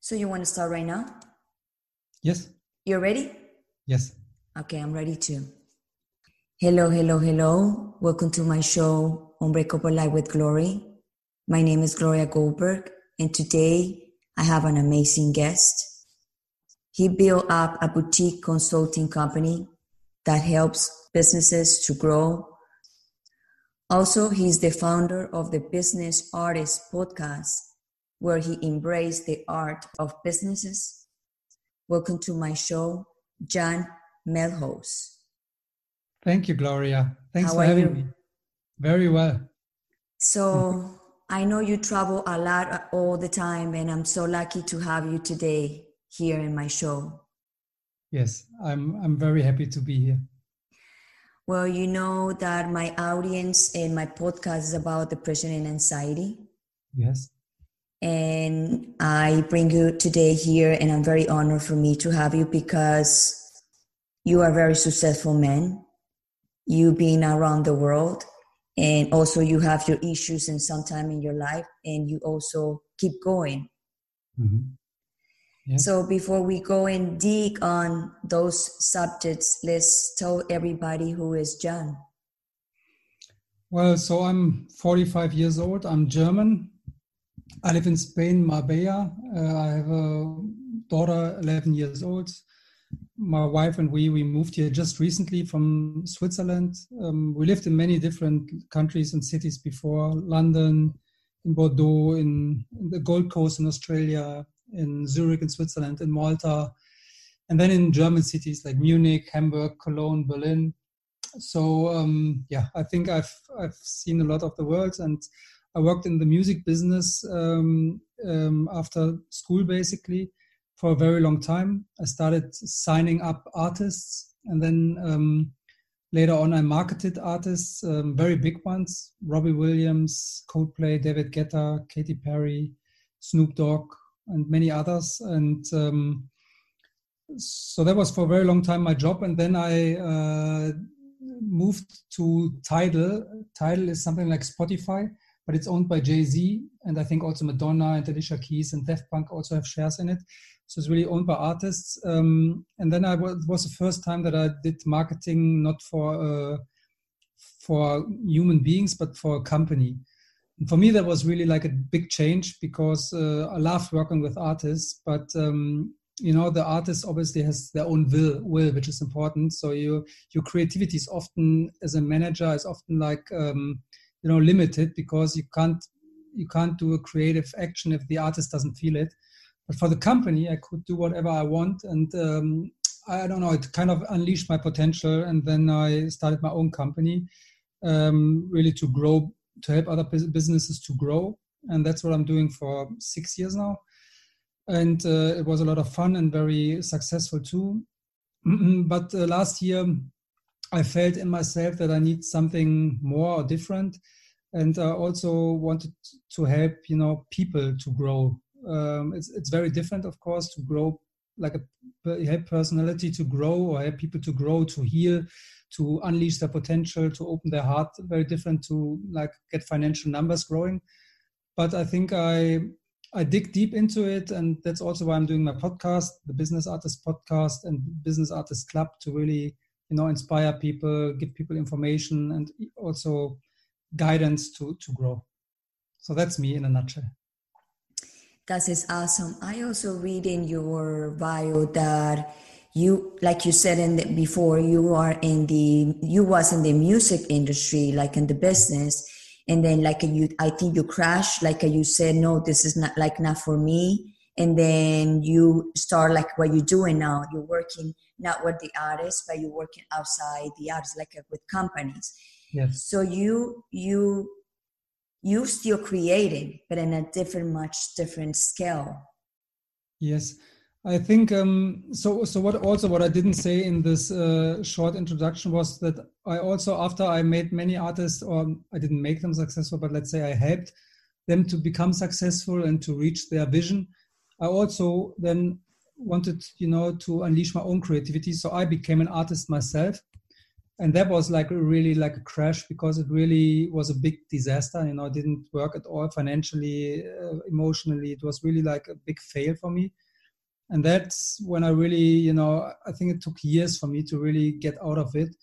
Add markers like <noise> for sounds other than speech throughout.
So you want to start right now? Yes. You're ready? Yes. Okay, I'm ready too. Hello, hello, hello. Welcome to my show, Unbreakable Life with Glory. My name is Gloria Goldberg, and today I have an amazing guest. He built up a boutique consulting company that helps businesses to grow. Also, he's the founder of the Business Artist Podcast, where he embraced the art of businesses. Welcome to my show, Jan Melhos. Thank you, Gloria. Thanks How for having you? me. Very well. So, I know you travel a lot uh, all the time, and I'm so lucky to have you today here in my show. Yes, I'm I'm very happy to be here. Well, you know that my audience and my podcast is about depression and anxiety. Yes. And I bring you today here, and I'm very honored for me to have you because you are a very successful man. You being around the world, and also you have your issues and sometime in your life, and you also keep going. Mhm. So before we go and dig on those subjects, let's tell everybody who is John. Well, so I'm 45 years old. I'm German. I live in Spain, Marbella. Uh, I have a daughter, 11 years old. My wife and we we moved here just recently from Switzerland. Um, we lived in many different countries and cities before: London, in Bordeaux, in, in the Gold Coast in Australia, in Zurich in Switzerland, in Malta, and then in German cities like Munich, Hamburg, Cologne, Berlin. So um, yeah, I think I've I've seen a lot of the world, and I worked in the music business um, um, after school basically for a very long time. I started signing up artists, and then um, later on I marketed artists, um, very big ones: Robbie Williams, Coldplay, David Guetta, Katy Perry, Snoop Dogg, and many others. And um, so that was for a very long time my job. And then I uh, moved to Tidal. Tidal is something like Spotify, but it's owned by Jay Z, and I think also Madonna and Alicia Keys and Daft Punk also have shares in it. So it's really owned by artists. Um, and then I was, was the first time that I did marketing not for uh, for human beings, but for a company. For me, that was really like a big change because uh, I love working with artists, but um, you know the artist obviously has their own will, will which is important. So you your creativity is often as a manager is often like um, you know limited because you can't you can't do a creative action if the artist doesn't feel it. But for the company, I could do whatever I want, and um, I don't know. It kind of unleashed my potential, and then I started my own company, um, really to grow, to help other businesses to grow, and that's what I'm doing for six years now. And uh, it was a lot of fun and very successful too. <clears throat> but uh, last year, I felt in myself that I need something more or different, and I also wanted to help, you know, people to grow. Um, it's it's very different, of course, to grow like a help personality to grow or help people to grow, to heal, to unleash their potential, to open their heart. Very different to like get financial numbers growing. But I think I I dig deep into it, and that's also why I'm doing my podcast, the Business Artist Podcast and Business Artist Club, to really you know inspire people, give people information, and also guidance to to grow. So that's me in a nutshell. That is awesome. I also read in your bio that you, like you said in the, before, you are in the you was in the music industry, like in the business, and then like you, I think you crashed. Like you said, no, this is not like not for me. And then you start like what you're doing now. You're working not with the artists, but you're working outside the artists, like uh, with companies. Yes. So you you you still creating, but in a different, much different scale. Yes, I think um, so. So what also what I didn't say in this uh, short introduction was that I also after I made many artists, or I didn't make them successful, but let's say I helped them to become successful and to reach their vision. I also then wanted, you know, to unleash my own creativity. So I became an artist myself. and that was like really like a crash because it really was a big disaster you know it didn't work at all financially uh, emotionally it was really like a big fail for me and that's when i really you know i think it took years for me to really get out of it.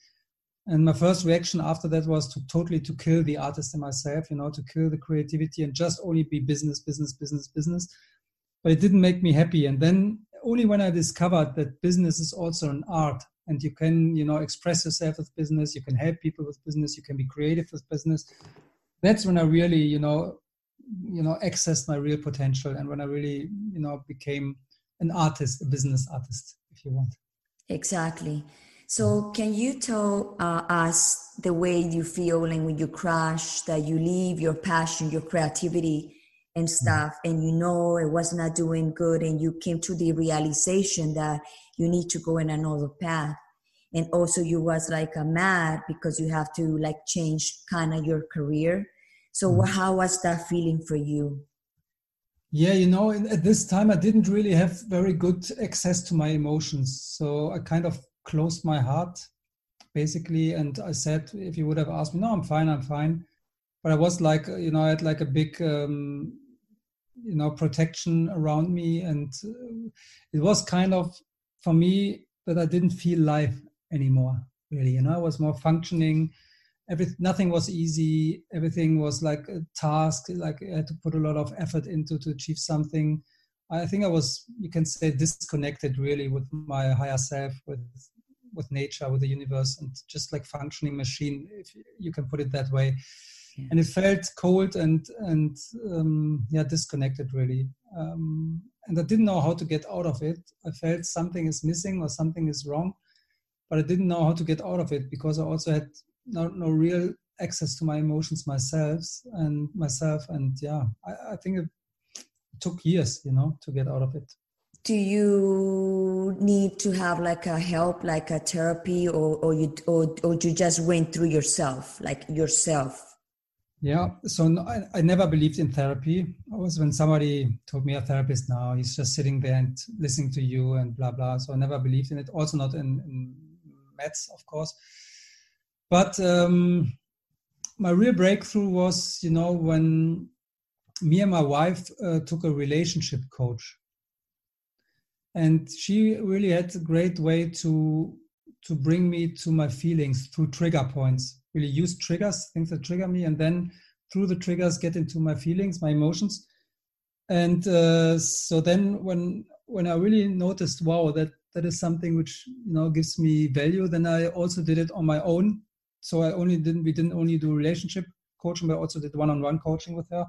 And my first reaction after that was to totally to kill the artist in myself you know to kill the creativity and just only be business business business business. But it didn't make me happy. And then only when i discovered that business is also an art and you can you know express yourself with business you can help people with business you can be creative with business that's when i really you know you know accessed my real potential and when i really you know became an artist a business artist if you want. Exactly. So can you tell uh, us the way you feel and when you crash that you leave your passion your creativity and mm-hmm. stuff and you know it was not doing good and you came to the realization that you need to go in another path? And also you was like a mad because you have to like change kind of your career. So mm-hmm. how was that feeling for you yeah you know at this time i didn't really have very good access to my emotions. So i kind of closed my heart basically. And i said if you would have asked me no i'm fine i'm fine. But i was like you know i had like a big um, you know protection around me. And uh, it was kind of for me that i didn't feel life anymore really. You know i was more functioning every nothing was easy. Everything was like a task like i had to put a lot of effort into to achieve something. I think i was you can say disconnected really with my higher self with with nature with the universe and just like functioning machine if you can put it that way. Yeah. and it felt cold and and um, yeah disconnected really. Um, and i didn't know how to get out of it. I felt something is missing or something is wrong but i didn't know how to get out of it because i also had no, no real access to my emotions myself and myself and yeah I, I think it took years you know to get out of it do you need to have like a help like a therapy or, or you or, or you just went through yourself like yourself yeah, so no, I, I, never believed in therapy. Always when somebody told me a therapist now, he's just sitting there and listening to you and blah blah. So I never believed in it. Also not in, in meds, of course. But um, my real breakthrough was, you know, when me and my wife uh, took a relationship coach, and she really had a great way to to bring me to my feelings through trigger points really use triggers, things that trigger me, and then through the triggers get into my feelings, my emotions. And uh, so then when when I really noticed, wow, that that is something which you know gives me value, then I also did it on my own. So I only didn't we didn't only do relationship coaching, but also did one-on-one coaching with her.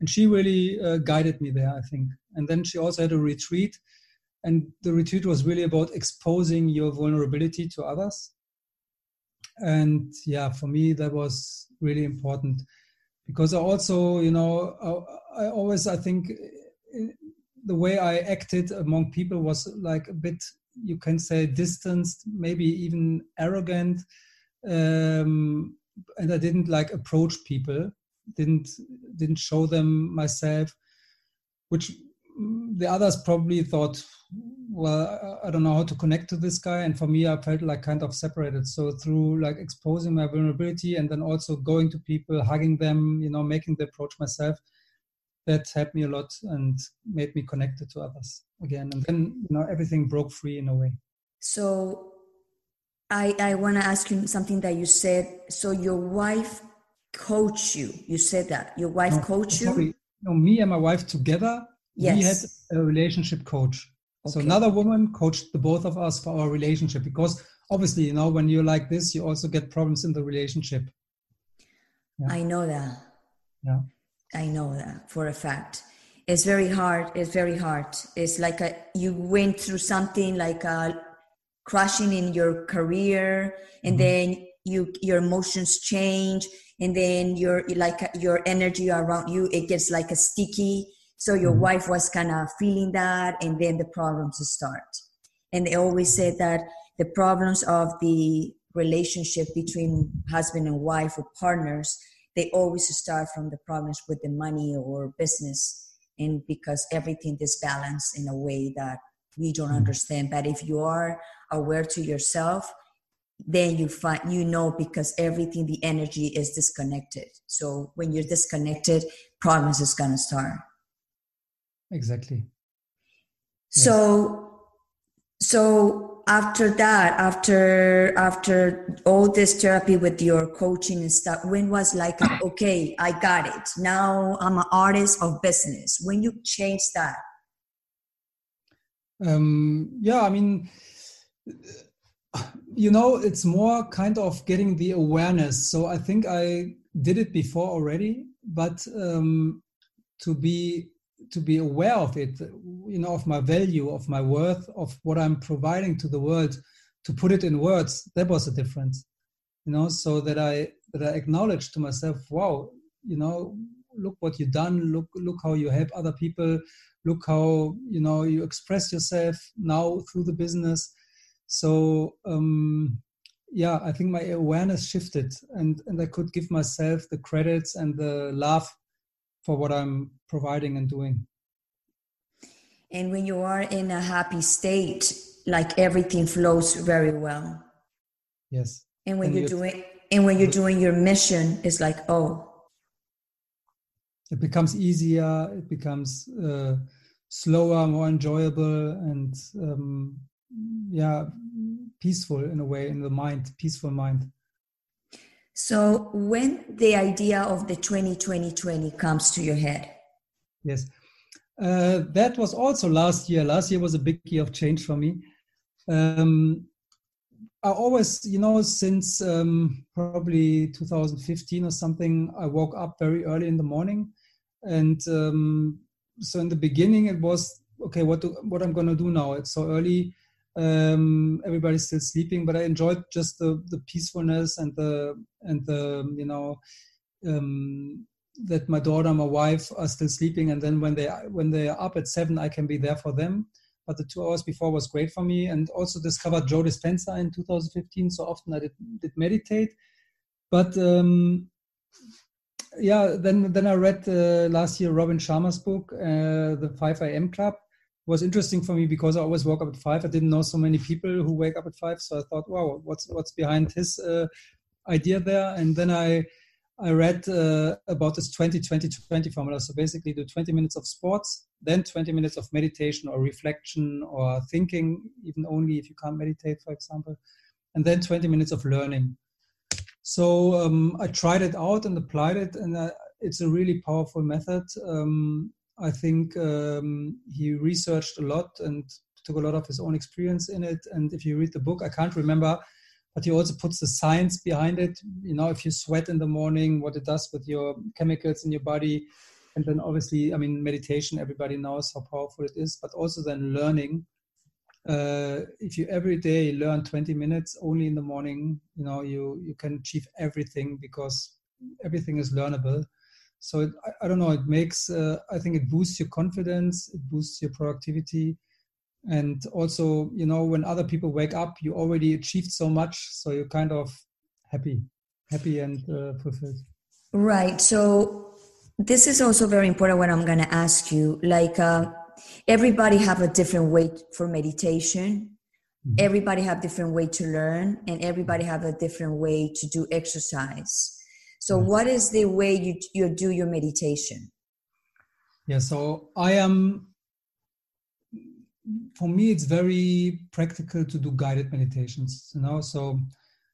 And she really uh, guided me there, I think. And then she also had a retreat, and the retreat was really about exposing your vulnerability to others and yeah for me that was really important because i also you know i, I always i think eh, the way i acted among people was like a bit you can say distanced maybe even arrogant um, and i didn't like approach people didn't didn't show them myself which the others probably thought well i don't know how to connect to this guy. And for me i felt like kind of separated. So through like exposing my vulnerability and then also going to people hugging them you know making the approach myself that helped me a lot and made me connected to others again. And then you know everything broke free in a way. So i i want to ask you something that you said so your wife coached you you said that your wife no, coached you no me and my wife together yes. we had a relationship coach Okay. So another woman coached the both of us for our relationship because obviously, you know, when you're like this, you also get problems in the relationship. Yeah. I know that. Yeah. I know that for a fact. It's very hard. It's very hard. It's like a, you went through something like a crashing in your career, and mm-hmm. then you your emotions change, and then your like your energy around you it gets like a sticky so your mm-hmm. wife was kind of feeling that, and then the problems start. And they always said that the problems of the relationship between husband and wife or partners, they always start from the problems with the money or business, and because everything is balanced in a way that we don't mm-hmm. understand. But if you are aware to yourself, then you find you know because everything the energy is disconnected. So when you're disconnected problems is going to start. Exactly. So so after that after after all this therapy with your coaching and stuff when was like <coughs> okay i got it. Now i'm an artist of business. When you change that? Um yeah i mean you know it's more kind of getting the awareness. So i think i did it before already but um to be to be aware of it you know of my value of my worth of what i'm providing to the world to put it in words that was a difference you know. So that i that i acknowledge to myself wow you know look what you've done. Look look how you help other people. Look how you know you express yourself now through the business so um yeah i think my awareness shifted and and i could give myself the credits and the love for what I'm providing and doing. And when you are in a happy state, like everything flows very well. Yes. And when and you're doing and when you're doing your mission, it's like, oh. It becomes easier, it becomes uh, slower, more enjoyable, and um, yeah, peaceful in a way in the mind, peaceful mind. So when the idea of the 2020 comes to your head? Yes. Uh, that was also last year. Last year was a big year of change for me. Um, I always, you know, since um, probably 2015 or something, I woke up very early in the morning, and um, so in the beginning it was okay. What do, what I'm gonna do now? It's so early um, everybody's still sleeping but i enjoyed just the the peacefulness and the and the you know um, that my daughter my wife are still sleeping. And then when they when they are up at seven i can be there for them. But the two hours before was great for me. And also discovered joe dispenza in 2015 so often i did, did meditate. But um, yeah then then i read uh, last year robin sharma's book uh, the 5 a.m club was interesting for me because I always woke up at five. I didn't know so many people who wake up at five, so I thought, wow, what's what's behind his uh, idea there? And then I I read uh, about this 20-20-20 formula. So basically, do 20 minutes of sports, then 20 minutes of meditation or reflection or thinking, even only if you can't meditate, for example, and then 20 minutes of learning. So um, I tried it out and applied it, and uh, it's a really powerful method. Um, I think um, he researched a lot and took a lot of his own experience in it. And if you read the book, I can't remember, but he also puts the science behind it. You know, if you sweat in the morning, what it does with your chemicals in your body. And then obviously, I mean, meditation, everybody knows how powerful it is, but also then learning. Uh, if you every day learn 20 minutes only in the morning, you know, you, you can achieve everything because everything is learnable so it, I, I, don't know it makes uh, i think it boosts your confidence it boosts your productivity. And also you know when other people wake up you already achieved so much so you're kind of happy happy and uh, fulfilled. Right. So this is also very important what i'm going to ask you. Like uh, everybody have a different way for meditation. Mm-hmm. everybody have different way to learn and everybody have a different way to do exercise so, what is the way you you do your meditation? Yeah, so I am. For me, it's very practical to do guided meditations. You know, so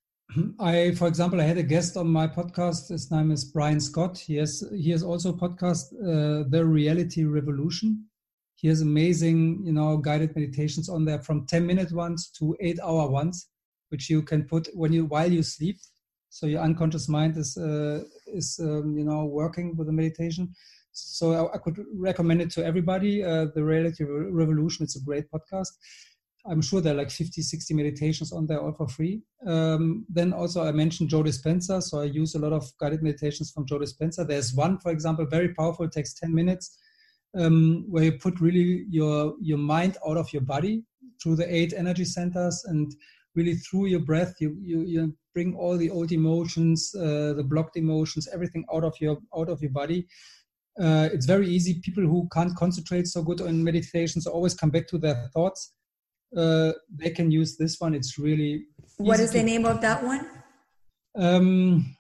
<clears throat> I, for example, I had a guest on my podcast. His name is Brian Scott. He has he has also a podcast, uh, The Reality Revolution. He has amazing, you know, guided meditations on there from ten minute ones to eight hour ones, which you can put when you while you sleep so your unconscious mind is uh, is um, you know working with the meditation. So I, I could recommend it to everybody. Uh, the reality revolution it's a great podcast. I'm sure there are like 50 60 meditations on there all for free. Um, then also i mentioned joe dispenza so i use a lot of guided meditations from joe dispenza there's one for example very powerful takes 10 minutes um, where you put really your your mind out of your body through the eight energy centers and really through your breath you you, you bring all the old emotions uh, the blocked emotions everything out of your out of your body uh, it's very easy people who can't concentrate so good on meditations always come back to their thoughts uh, they can use this one. It's really. What is the name of that one? Um,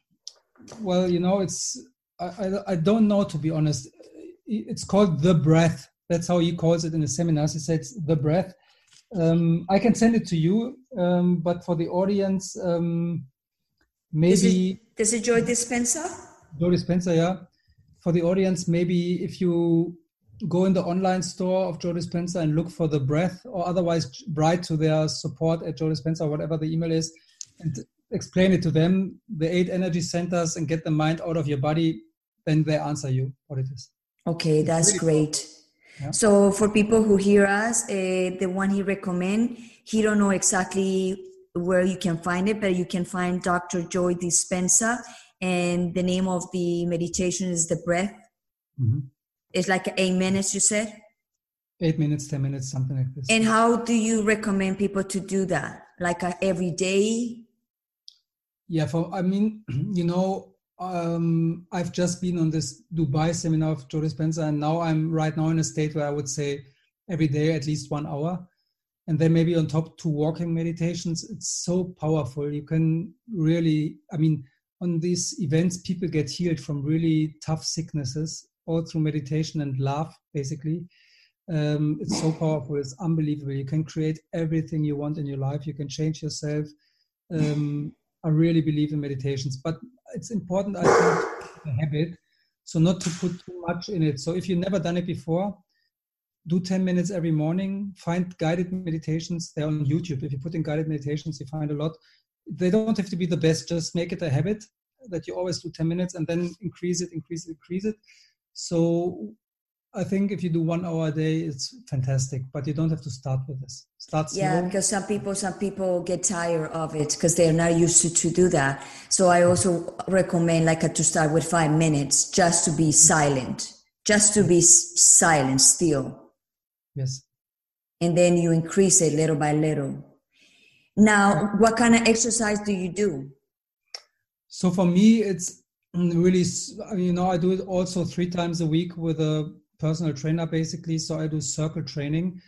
well, you know, it's I, I, I don't know to be honest. It's called the breath. That's how he calls it in the seminars. He says the breath. Um, I can send it to you, um, but for the audience, um, maybe. Does it, Joe Dispenza? Joe Dispenza, yeah. For the audience, maybe if you go in the online store of Joe Dispenza and look for the breath, or otherwise write to their support at Joe Dispenza, whatever the email is, and explain it to them, the eight energy centers, and get the mind out of your body, then they answer you what it is. Okay, that's really great. Yeah. So for people who hear us, uh, the one he recommend, he don't know exactly where you can find it, but you can find Dr. Joy Dispenza, and the name of the meditation is the breath. Mm-hmm. It's like eight minutes, you said? Eight minutes, 10 minutes, something like this. And how do you recommend people to do that? Like uh, every day? Yeah, for, I mean, <clears throat> you know, um, I've just been on this Dubai seminar of Joe Dispenza, and now I'm right now in a state where I would say every day at least one hour. And then maybe on top two walking meditations. It's so powerful. You can really, I mean, on these events, people get healed from really tough sicknesses all through meditation and love, basically. Um, it's so powerful. It's unbelievable. You can create everything you want in your life. You can change yourself. Um, I really believe in meditations, but it's important, I think, the habit. So not to put too much in it. So if you've never done it before, do 10 minutes every morning. Find guided meditations. They're on YouTube. If you put in guided meditations, you find a lot. They don't have to be the best. Just make it a habit that you always do 10 minutes and then increase it, increase it, increase it. So I think if you do one hour a day, it's fantastic. But you don't have to start with this. Start. Yeah, because some people, some people get tired of it because they're not used to, to do that. So I also recommend like a, to start with five minutes, just to be silent, just to be silent still. Yes. And then you increase it little by little. Now, what kind of exercise do you do? So for me, it's really you know i do it also three times a week with a personal trainer basically. So i do circle training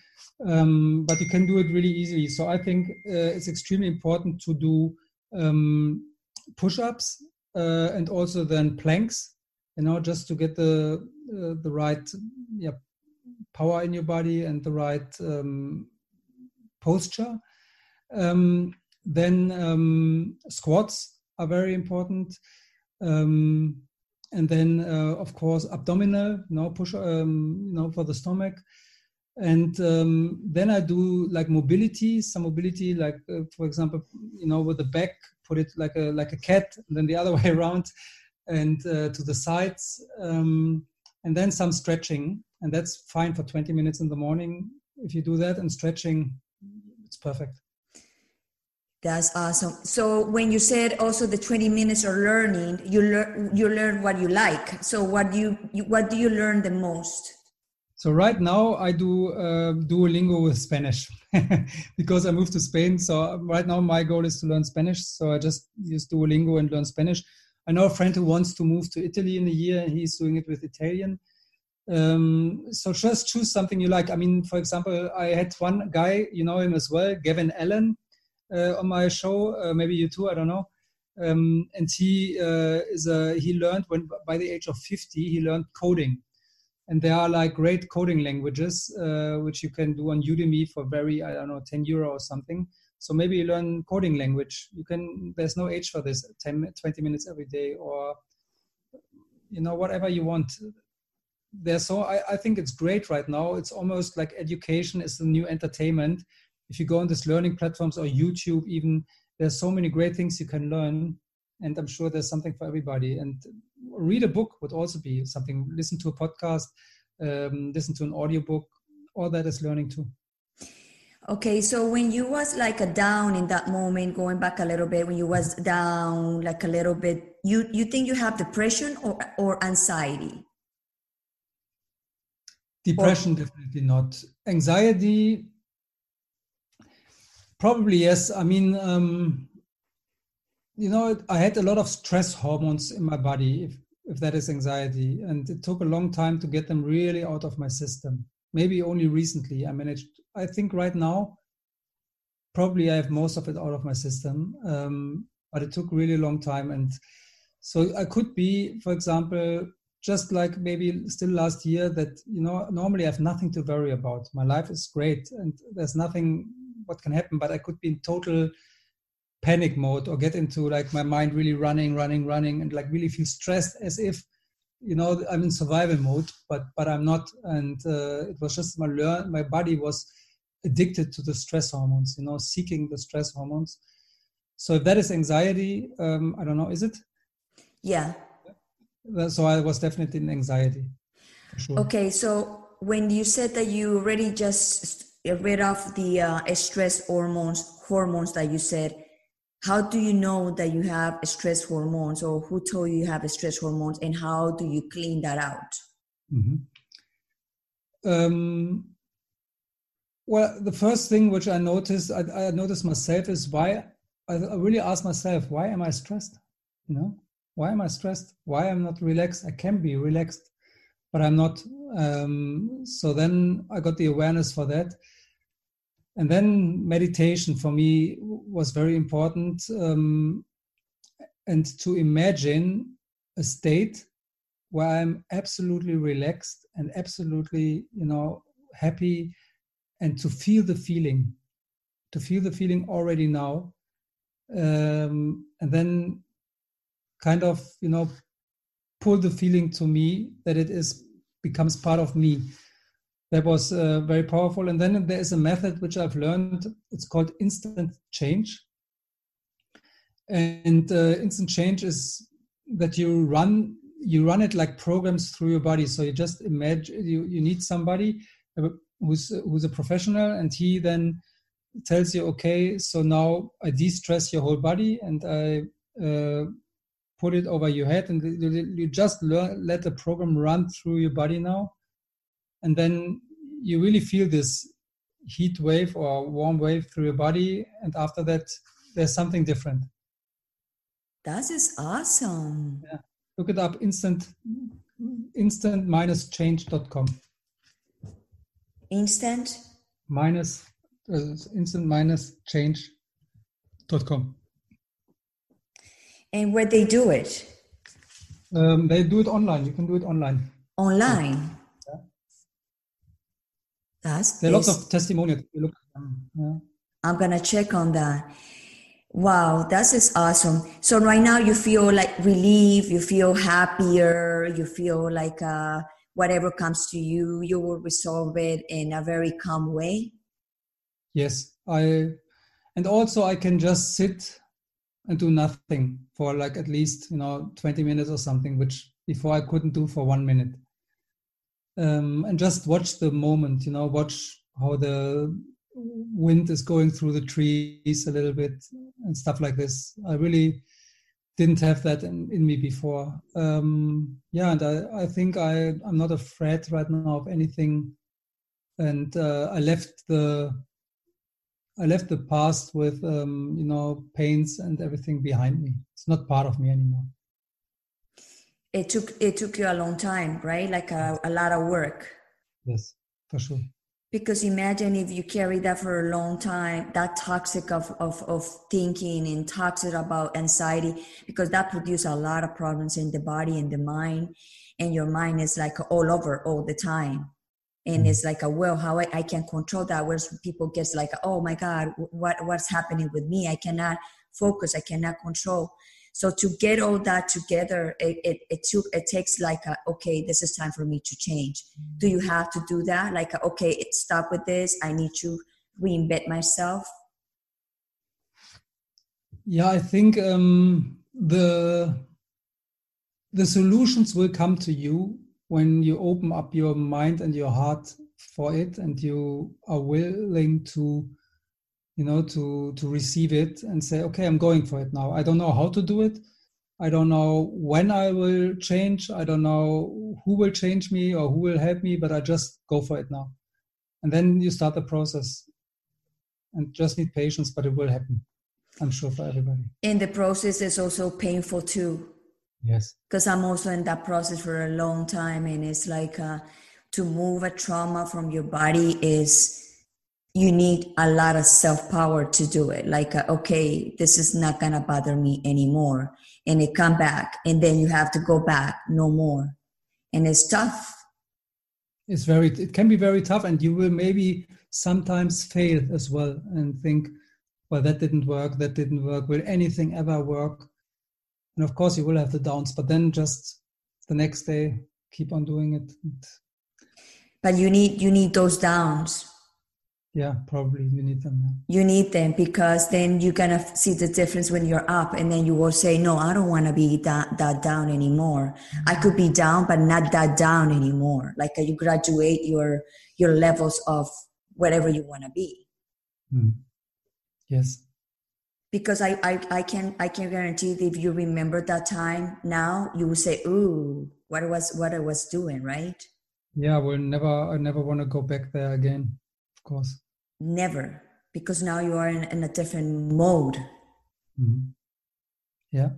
um, but you can do it really easily. So i think uh, it's extremely important to do um, push-ups uh, and also then planks you know just to get the uh, the right yeah power in your body and the right um, posture. Um, then um, squats are very important. Um, and then, uh, of course, abdominal, know, push, um, know, for the stomach. And um, then I do like mobility, some mobility, like uh, for example, you know, with the back, put it like a like a cat, then the other <laughs> way around, and uh, to the sides, um, and then some stretching, and that's fine for 20 minutes in the morning. If you do that and stretching, it's perfect. That's awesome. So when you said also the 20 minutes of learning, you learn you learn what you like. So what do you, you what do you learn the most? So right now I do uh, Duolingo with Spanish <laughs> because I moved to Spain. So right now my goal is to learn Spanish. So I just use Duolingo and learn Spanish. I know a friend who wants to move to Italy in a year, and he's doing it with Italian. Um, so just choose something you like. I mean, for example, I had one guy, you know him as well, Gavin Allen on my show. Uh, maybe you too. I don't know. Um, and he uh, is a he learned when by the age of 50 he learned coding and there are like great coding languages uh, which you can do on udemy for very i don't know 10 euro or something so maybe you learn coding language you can there's no age for this 10 20 minutes every day or you know whatever you want there's so I, I think it's great right now it's almost like education is the new entertainment if you go on these learning platforms or YouTube, even there's so many great things you can learn. And I'm sure there's something for everybody. And read a book would also be something. Listen to a podcast, um, listen to an audiobook. All that is learning too. Okay, so when you was like a down in that moment, going back a little bit, when you was down like a little bit, you you think you have depression or or anxiety? Depression, or, definitely not. Anxiety, Probably yes. I mean, um, you know, I had a lot of stress hormones in my body, if if that is anxiety, and it took a long time to get them really out of my system. Maybe only recently I managed. I think right now probably I have most of it out of my system. Um, but it took really long time. And so I could be, for example, just like maybe still last year that, you know, normally I have nothing to worry about. My life is great and there's nothing what can happen, but I could be in total panic mode or get into like my mind really running, running, running, and like really feel stressed as if you know I'm in survival mode, but but I'm not. And uh, it was just my learn my body was addicted to the stress hormones, you know, seeking the stress hormones. So if that is anxiety, um, I don't know, is it? Yeah. So I was definitely in anxiety. Sure. Okay, so when you said that you already just rid of the uh, stress hormones, hormones that you said, how do you know that you have stress hormones or who told you you have stress hormones and how do you clean that out? Mm-hmm. um, well the first thing which i noticed I, I noticed myself is why I, I really asked myself why am i stressed? You know why am i stressed? Why i'm not relaxed? I can be relaxed but i'm not um, so then i got the awareness for that and then meditation for me was very important um, and to imagine a state where i'm absolutely relaxed and absolutely you know happy and to feel the feeling to feel the feeling already now um, and then kind of you know pull the feeling to me that it is becomes part of me that was uh, very powerful. And then there is a method which I've learned. It's called instant change. And uh, instant change is that you run you run it like programs through your body. So you just imagine you, you need somebody who's who's a professional, and he then tells you, okay, so now I de-stress your whole body and I uh, put it over your head, and you just learn, let the program run through your body now and then you really feel this heat wave or warm wave through your body. And after that there's something different. That is awesome. Yeah. look it up instant instant minus change.com instant? Minus uh, instant minus change.com and where they do it? Um, they do it online. You can do it online. Online that's there are lots of testimonials. Yeah. I'm gonna check on that. Wow, that is awesome. So right now you feel like relief, you feel happier, you feel like uh, whatever comes to you, you will resolve it in a very calm way. Yes, I, and also I can just sit and do nothing for like at least you know 20 minutes or something, which before I couldn't do for one minute um, and just watch the moment you know watch how the wind is going through the trees a little bit and stuff like this. I really didn't have that in, in me before. Um, yeah and I, I think I, i'm not afraid right now of anything. And uh, i left the i left the past with um, you know pains and everything behind me. It's not part of me anymore it took it took you a long time right? Like a, a lot of work. Yes for sure. Because imagine if you carry that for a long time that toxic of, of, of thinking and toxic about anxiety because that produces a lot of problems in the body and the mind and your mind is like all over all the time. And mm-hmm. it's like a well how I, I can control that? Whereas people get like oh my god what what's happening with me? I cannot focus i cannot control so to get all that together it, it, it took it takes like a, okay this is time for me to change. Do you have to do that? Like a, okay it stop with this. I need to reinvent myself. Yeah i think um, the the solutions will come to you when you open up your mind and your heart for it and you are willing to you know to to receive it and say okay i'm going for it now. I don't know how to do it. I don't know when i will change. I don't know who will change me or who will help me but i just go for it now. And then you start the process. And just need patience but it will happen i'm sure for everybody. And the process is also painful too. Yes. Because i'm also in that process for a long time and it's like uh, to move a trauma from your body is you need a lot of self power to do it. Like, uh, okay, this is not gonna bother me anymore, and it come back, and then you have to go back no more, and it's tough. It's very. It can be very tough, and you will maybe sometimes fail as well, and think, well, that didn't work. That didn't work. Will anything ever work? And of course, you will have the downs, but then just the next day, keep on doing it. But you need you need those downs yeah probably you need them yeah. you need them because then you're gonna see the difference when you're up and then you will say no i don't want to be that, that down anymore. I could be down but not that down anymore. Like uh, you graduate your your levels of whatever you want to be. Mm. yes. Because I, I i can i can guarantee that if you remember that time now you will say ooh what I was what i was doing right? Yeah we'll never i never want to go back there again of course Never, because now you are in, in a different mode. Mm-hmm. Yeah.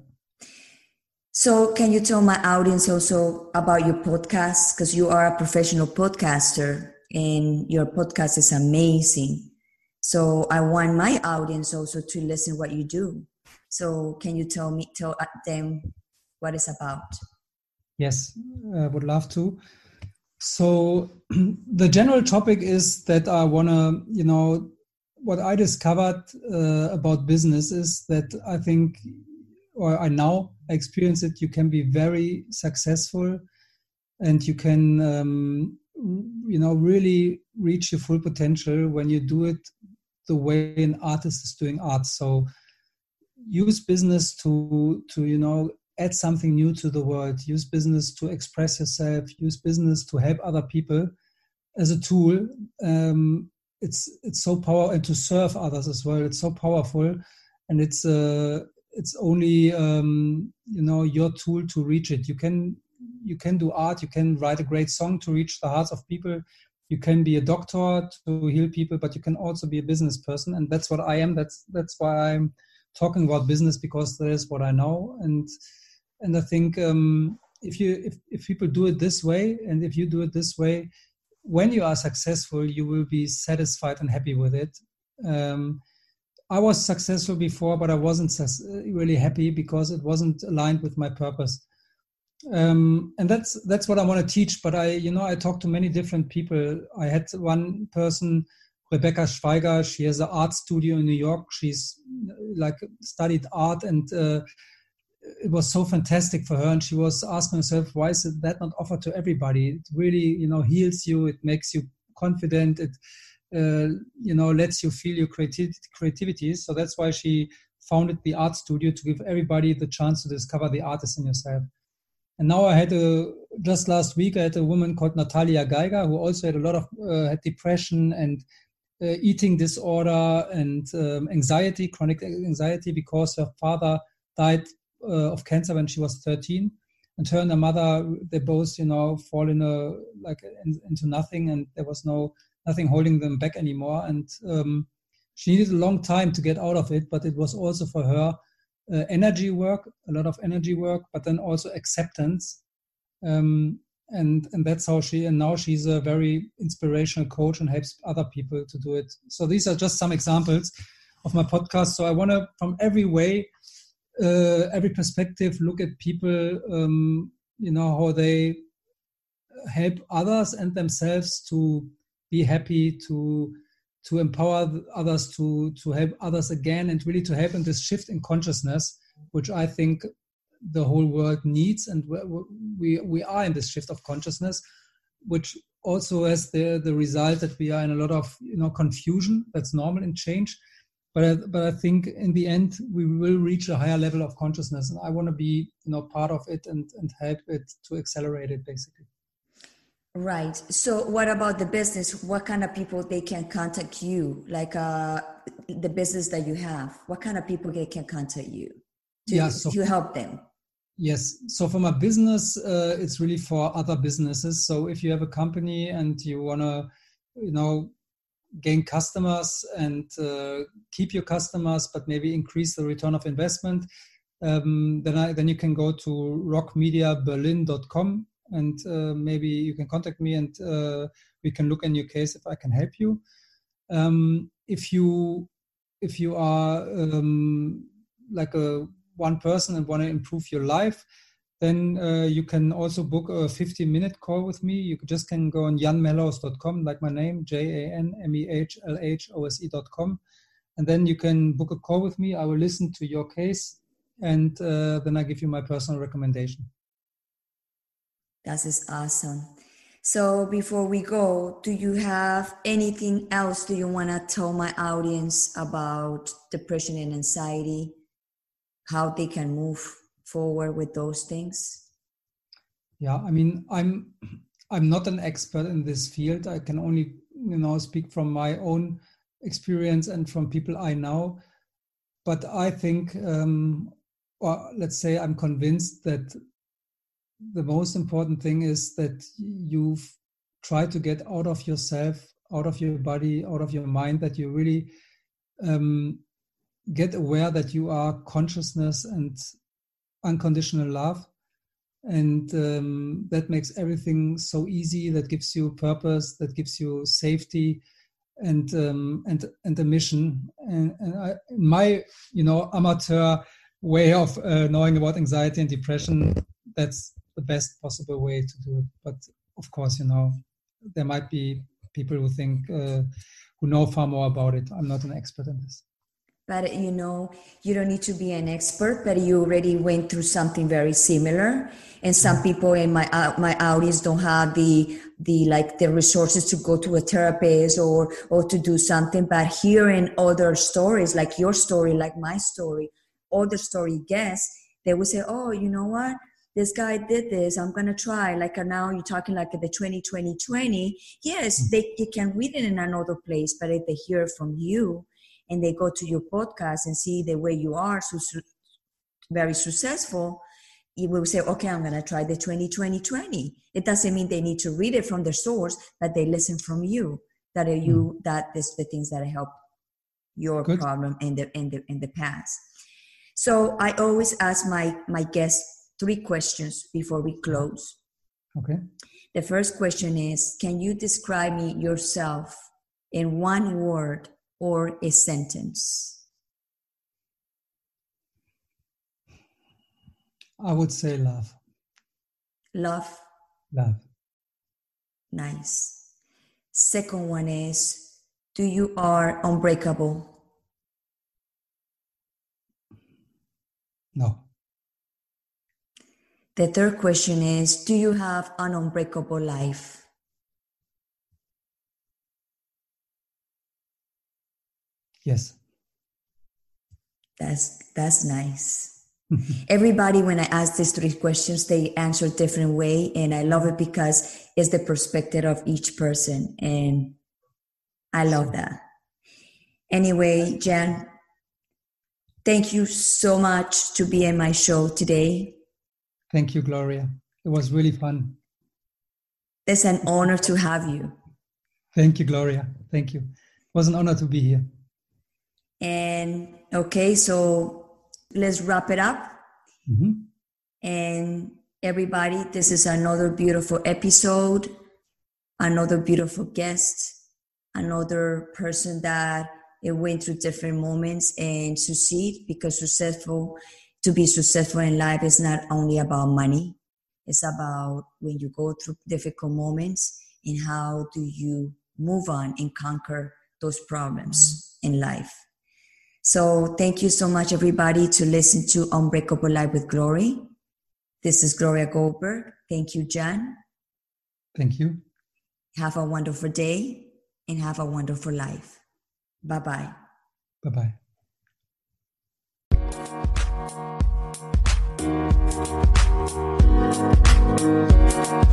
So, can you tell my audience also about your podcast? Because you are a professional podcaster and your podcast is amazing. So, I want my audience also to listen what you do. So, can you tell me, tell them what it's about? Yes, I would love to. So <clears throat> the general topic is that I want to, you know, what I discovered uh, about business is that I think, or I now experience it, you can be very successful and you can, um, you know, really reach your full potential when you do it the way an artist is doing art. So use business to, to, you know, add something new to the world use business to express yourself use business to help other people as a tool. Um, it's it's so powerful and to serve others as well. It's so powerful and it's uh, it's only um, you know your tool to reach it. You can you can do art you can write a great song to reach the hearts of people. You can be a doctor to heal people but you can also be a business person and that's what i am. That's that's why i'm talking about business because that is what i know and and I think um, if you if, if people do it this way, and if you do it this way, when you are successful, you will be satisfied and happy with it. Um, I was successful before, but I wasn't really happy because it wasn't aligned with my purpose. Um, and that's that's what I want to teach. But I, you know, I talked to many different people. I had one person, Rebecca Schweiger. She has an art studio in New York. She's like studied art and uh, it was so fantastic for her and she was asking herself why is that not offered to everybody? It really you know heals you it makes you confident it uh, you know lets you feel your creativity, creativity. So that's why she founded the art studio to give everybody the chance to discover the artist in yourself. And now i had a just last week i had a woman called natalia geiger who also had a lot of uh, had depression and uh, eating disorder and um, anxiety chronic anxiety because her father died uh, of cancer when she was 13 and her and her mother they both you know fall in a like in, into nothing and there was no nothing holding them back anymore. And um, she needed a long time to get out of it but it was also for her uh, energy work a lot of energy work but then also acceptance. Um, and and that's how she and now she's a very inspirational coach and helps other people to do it. So these are just some examples of my podcast. So i want to from every way uh, every perspective look at people um, you know how they help others and themselves to be happy to to empower others to to help others again and really to help in this shift in consciousness which i think the whole world needs and we we are in this shift of consciousness which also has the the result that we are in a lot of you know confusion that's normal in change but I, but I think in the end we will reach a higher level of consciousness, and I want to be you know part of it and and help it to accelerate it basically. Right. So, what about the business? What kind of people they can contact you? Like uh, the business that you have, what kind of people they can contact you to, yeah, so to help them? Yes. So for my business, uh, it's really for other businesses. So if you have a company and you want to, you know, gain customers and uh, keep your customers, but maybe increase the return of investment, um, then I, then you can go to rockmediaberlin.com and uh, maybe you can contact me and uh, we can look in your case if I can help you. um, if you if you are um, like a one person and want to improve your life, then uh, you can also book a 15 minute call with me. You just can go on janmehlhose.com, like my name, J A N M E H L H O S E.com. And then you can book a call with me. I will listen to your case and uh, then I give you my personal recommendation. That is awesome. So before we go, do you have anything else do you want to tell my audience about depression and anxiety? How they can move forward with those things? Yeah, I mean, I'm I'm not an expert in this field. I can only, you know, speak from my own experience and from people I know. But I think, um, or let's say, I'm convinced that the most important thing is that you've tried to get out of yourself, out of your body, out of your mind, that you really um, get aware that you are consciousness and unconditional love. And um, that makes everything so easy. That gives you purpose. That gives you safety, and um, and and a mission. And, and I, my you know amateur way of uh, knowing about anxiety and depression, that's the best possible way to do it. But of course, you know, there might be people who think uh, who know far more about it. I'm not an expert in this. But you know, you don't need to be an expert, but you already went through something very similar. And some mm-hmm. people in my uh, my audience don't have the the like the resources to go to a therapist or or to do something. But hearing other stories, like your story, like my story, other story guests, they will say, "Oh, you know what? this guy did this i'm gonna try like uh, now you're talking like the 20 20 20 yes mm. they, they can read it in another place but if they hear from you and they go to your podcast and see the way you are so, so very successful you will say okay i'm gonna try the 20 20 20 it doesn't mean they need to read it from the source but they listen from you that are you mm. that is the things that help your Good. problem in the in the in the past so i always ask my my guests three questions before we close. Okay. The first question is Can you describe me yourself in one word or a sentence? I would say love. Love. Love. Nice. Second one is Do you are unbreakable? No. The third question is Do you have an unbreakable life? Yes. That's that's nice. <laughs> Everybody, when I ask these three questions, they answer different way, and I love it because it's the perspective of each person, and I love that. Anyway, Jan, thank you so much to be in my show today. Thank you, Gloria. It was really fun. It's an honor to have you. Thank you, Gloria. Thank you. It was an honor to be here. And okay, so let's wrap it up. Mm-hmm. And everybody, this is another beautiful episode, another beautiful guest, another person that it went through different moments and succeed because successful to be successful in life is not only about money it's about when you go through difficult moments and how do you move on and conquer those problems in life so thank you so much everybody to listen to unbreakable life with Gloria. This is gloria goldberg. Thank you jan. Thank you. Have a wonderful day and have a wonderful life. Bye bye bye bye.